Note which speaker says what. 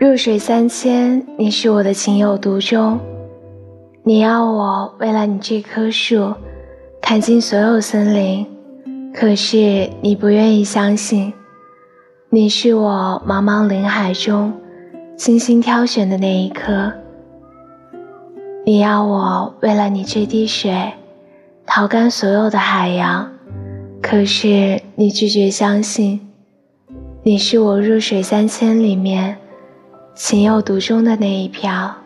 Speaker 1: 入水三千，你是我的情有独钟。你要我为了你这棵树，砍尽所有森林，可是你不愿意相信。你是我茫茫林海中精心挑选的那一颗。你要我为了你这滴水，淘干所有的海洋，可是你拒绝相信。你是我入水三千里面。情有独钟的那一票。